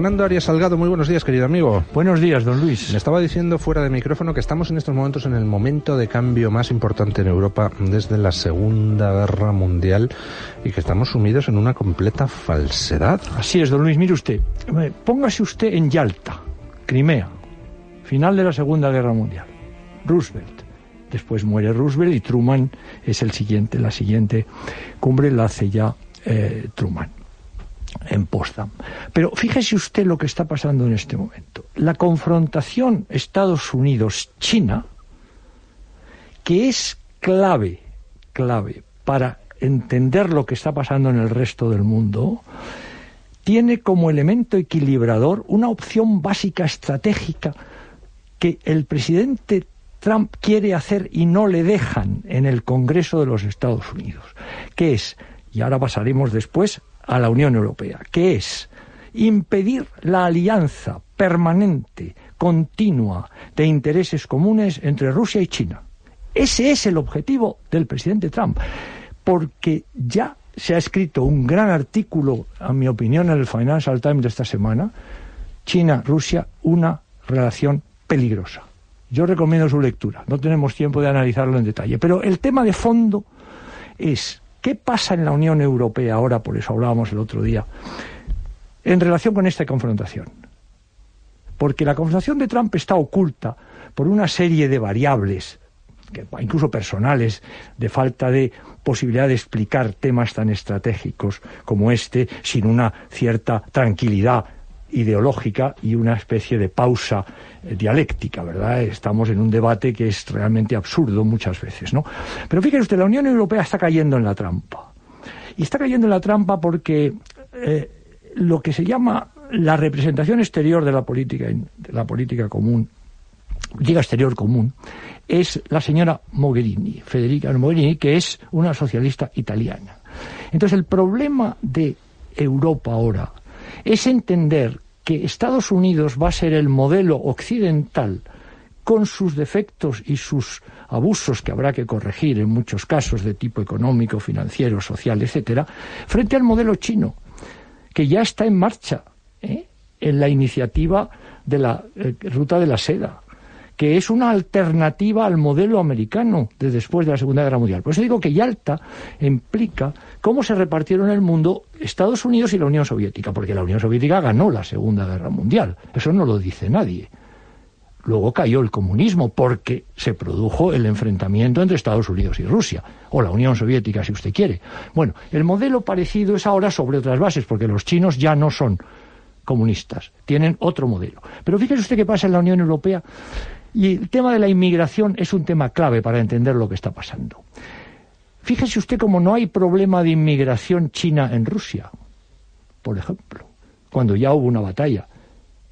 Fernando Arias Salgado, muy buenos días, querido amigo. Buenos días, don Luis. Me estaba diciendo fuera de micrófono que estamos en estos momentos en el momento de cambio más importante en Europa desde la Segunda Guerra Mundial y que estamos sumidos en una completa falsedad. Así es, don Luis. Mire usted, eh, póngase usted en Yalta, Crimea, final de la Segunda Guerra Mundial. Roosevelt. Después muere Roosevelt y Truman es el siguiente, la siguiente cumbre la hace ya eh, Truman en Potsdam. Pero fíjese usted lo que está pasando en este momento. La confrontación Estados Unidos-China, que es clave, clave para entender lo que está pasando en el resto del mundo, tiene como elemento equilibrador una opción básica estratégica que el presidente Trump quiere hacer y no le dejan en el Congreso de los Estados Unidos, que es, y ahora pasaremos después a la Unión Europea, que es impedir la alianza permanente, continua, de intereses comunes entre Rusia y China. Ese es el objetivo del presidente Trump, porque ya se ha escrito un gran artículo, a mi opinión, en el Financial Times de esta semana, China-Rusia, una relación peligrosa. Yo recomiendo su lectura, no tenemos tiempo de analizarlo en detalle, pero el tema de fondo es ¿Qué pasa en la Unión Europea ahora? Por eso hablábamos el otro día, en relación con esta confrontación. Porque la confrontación de Trump está oculta por una serie de variables, incluso personales, de falta de posibilidad de explicar temas tan estratégicos como este sin una cierta tranquilidad ideológica y una especie de pausa eh, dialéctica, ¿verdad? Estamos en un debate que es realmente absurdo muchas veces, ¿no? Pero fíjese usted, la Unión Europea está cayendo en la trampa. Y está cayendo en la trampa porque eh, lo que se llama la representación exterior de la política, de la política común, política exterior común, es la señora Mogherini, Federica Mogherini, que es una socialista italiana. Entonces el problema de Europa ahora es entender que Estados Unidos va a ser el modelo occidental con sus defectos y sus abusos que habrá que corregir en muchos casos de tipo económico, financiero, social, etcétera, frente al modelo chino, que ya está en marcha ¿eh? en la iniciativa de la eh, ruta de la seda, que es una alternativa al modelo americano de después de la Segunda Guerra Mundial. Por eso digo que Yalta implica cómo se repartieron el mundo Estados Unidos y la Unión Soviética, porque la Unión Soviética ganó la Segunda Guerra Mundial. Eso no lo dice nadie. Luego cayó el comunismo porque se produjo el enfrentamiento entre Estados Unidos y Rusia, o la Unión Soviética si usted quiere. Bueno, el modelo parecido es ahora sobre otras bases, porque los chinos ya no son comunistas, tienen otro modelo. Pero fíjese usted qué pasa en la Unión Europea y el tema de la inmigración es un tema clave para entender lo que está pasando. Fíjese usted cómo no hay problema de inmigración china en Rusia, por ejemplo, cuando ya hubo una batalla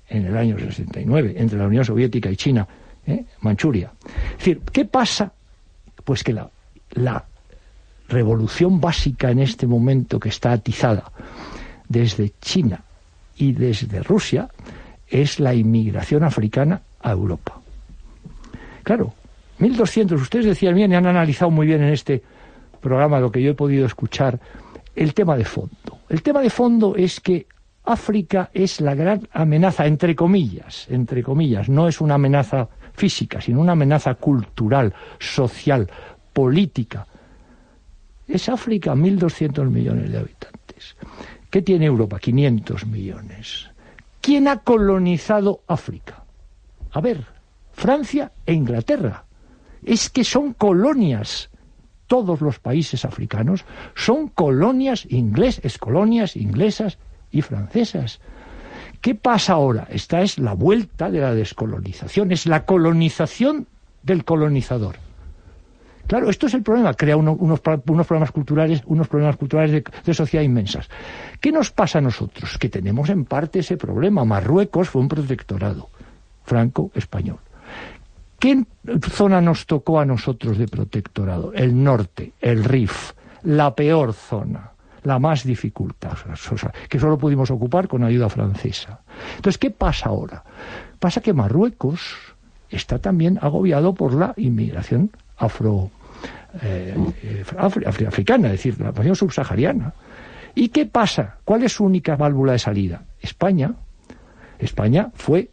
en el año 69 entre la Unión Soviética y China, ¿eh? Manchuria. Es decir, ¿qué pasa? Pues que la, la revolución básica en este momento que está atizada desde China y desde Rusia es la inmigración africana a Europa. Claro, 1.200, ustedes decían bien y han analizado muy bien en este programa lo que yo he podido escuchar, el tema de fondo. El tema de fondo es que África es la gran amenaza, entre comillas, entre comillas, no es una amenaza física, sino una amenaza cultural, social, política. Es África 1.200 millones de habitantes. ¿Qué tiene Europa? 500 millones. ¿Quién ha colonizado África? A ver, Francia e Inglaterra. Es que son colonias. Todos los países africanos son colonias inglesas, colonias inglesas y francesas. ¿Qué pasa ahora? Esta es la vuelta de la descolonización, es la colonización del colonizador. Claro, esto es el problema, crea unos, problemas culturales, unos problemas culturales de, de, sociedad inmensas. ¿Qué nos pasa a nosotros? Que tenemos en parte ese problema. Marruecos fue un protectorado franco-español. ¿Qué zona nos tocó a nosotros de protectorado? El norte, el Rif, la peor zona, la más dificultosa, que solo pudimos ocupar con ayuda francesa. Entonces, ¿qué pasa ahora? Pasa que Marruecos está también agobiado por la inmigración afro, eh, es decir, la población subsahariana. ¿Y qué pasa? ¿Cuál es su única válvula de salida? España, España fue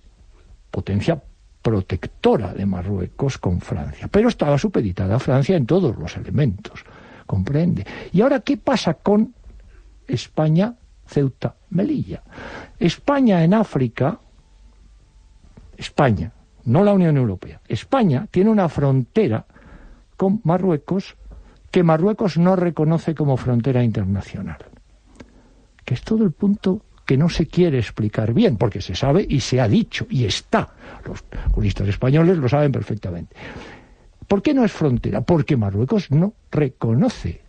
potencia protectora de Marruecos con Francia, pero estaba supeditada a Francia en todos los elementos, comprende. Y ahora, ¿qué pasa con España, Ceuta, Melilla? España en África, España, no la Unión Europea, España tiene una frontera con Marruecos que Marruecos no reconoce como frontera internacional, que es todo el punto que no se quiere explicar bien, porque se sabe y se ha dicho y está. Los juristas españoles lo saben perfectamente. ¿Por qué no es frontera? Porque Marruecos no reconoce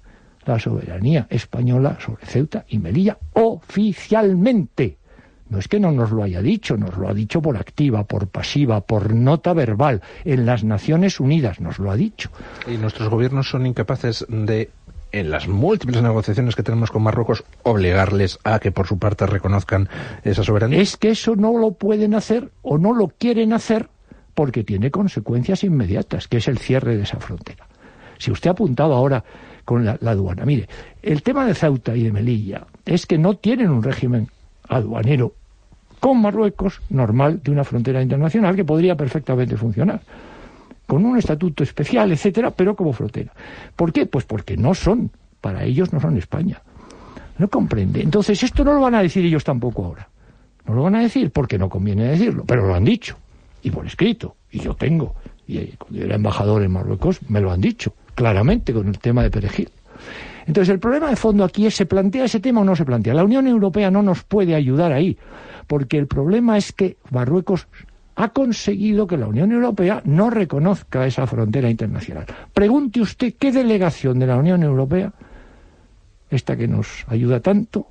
la soberanía española sobre Ceuta y Melilla oficialmente. No es que no nos lo haya dicho, nos lo ha dicho por activa, por pasiva, por nota verbal. En las Naciones Unidas nos lo ha dicho. ¿Y nuestros gobiernos son incapaces de en las múltiples negociaciones que tenemos con Marruecos, obligarles a que por su parte reconozcan esa soberanía? Es que eso no lo pueden hacer o no lo quieren hacer porque tiene consecuencias inmediatas, que es el cierre de esa frontera. Si usted ha apuntado ahora con la, aduana, mire, el tema de Ceuta y de Melilla es que no tienen un régimen aduanero con Marruecos normal de una frontera internacional que podría perfectamente funcionar con un estatuto especial, etcétera, pero como frontera. ¿Por qué? Pues porque no son, para ellos no son España. No comprende. Entonces, esto no lo van a decir ellos tampoco ahora. No lo van a decir porque no conviene decirlo, pero lo han dicho. Y por escrito. Y yo tengo. Y cuando yo era embajador en Marruecos me lo han dicho, claramente, con el tema de Perejil. Entonces, el problema de fondo aquí es, ¿se plantea ese tema o no se plantea? La Unión Europea no nos puede ayudar ahí, porque el problema es que Marruecos ha conseguido que la Unión Europea no reconozca esa frontera internacional. Pregunte usted qué delegación de la Unión Europea, esta que nos ayuda tanto,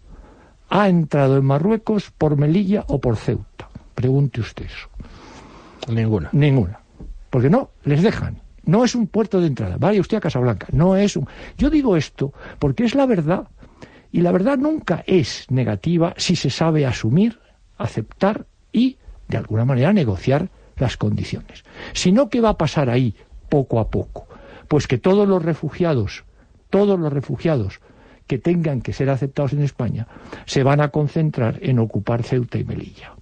ha entrado en Marruecos por Melilla o por Ceuta. Pregunte usted eso. Ninguna. Ninguna. Porque no, les dejan. No es un puerto de entrada. Vaya usted a Casablanca. No es un. Yo digo esto porque es la verdad. Y la verdad nunca es negativa si se sabe asumir, aceptar y de alguna manera, negociar las condiciones. Sino, ¿qué va a pasar ahí poco a poco? Pues que todos los refugiados, todos los refugiados que tengan que ser aceptados en España, se van a concentrar en ocupar Ceuta y Melilla.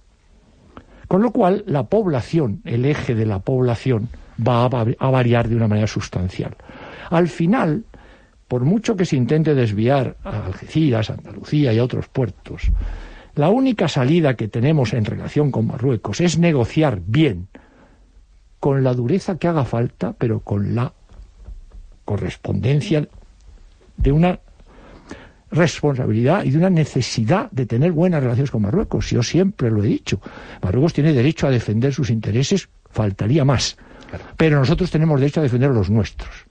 Con lo cual, la población, el eje de la población, va a, variar de una manera sustancial. Al final, por mucho que se intente desviar a Algeciras, Andalucía y a otros puertos, la única salida que tenemos en relación con Marruecos es negociar bien, con la dureza que haga falta, pero con la correspondencia de una responsabilidad y de una necesidad de tener buenas relaciones con Marruecos. Yo siempre lo he dicho. Marruecos tiene derecho a defender sus intereses, faltaría más. Pero nosotros tenemos derecho a defender los nuestros.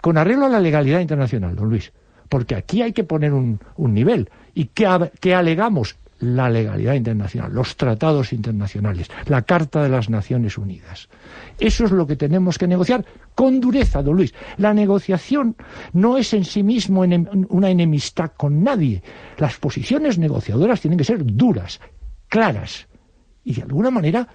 Con arreglo a la legalidad internacional, don Luis. Porque aquí hay que poner un, nivel. ¿Y qué, qué alegamos? La legalidad internacional, los tratados internacionales, la Carta de las Naciones Unidas. Eso es lo que tenemos que negociar con dureza, don Luis. La negociación no es en sí mismo una enemistad con nadie. Las posiciones negociadoras tienen que ser duras, claras y de alguna manera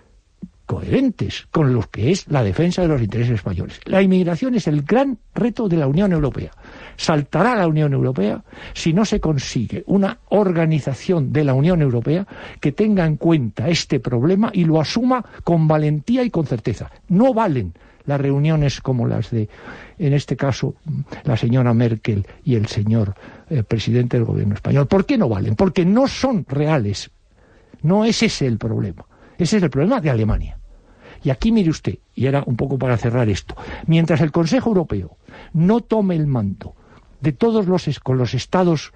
coherentes con lo que es la defensa de los intereses españoles. La inmigración es el gran reto de la Unión Europea. Saltará la Unión Europea si no se consigue una organización de la Unión Europea que tenga en cuenta este problema y lo asuma con valentía y con certeza. No valen las reuniones como las de, en este caso, la señora Merkel y el señor eh, presidente del gobierno español. ¿Por qué no valen? Porque no son reales. No es ese el problema. Ese es el problema de Alemania. Y aquí mire usted, y era un poco para cerrar esto, mientras el Consejo Europeo no tome el mando de todos los, con los estados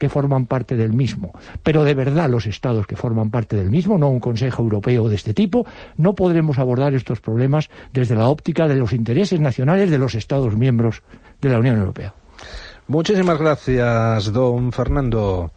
que forman parte del mismo, pero de verdad los estados que forman parte del mismo, no un Consejo Europeo de este tipo, no podremos abordar estos problemas desde la óptica de los intereses nacionales de los estados miembros de la Unión Europea. Muchísimas gracias, don Fernando.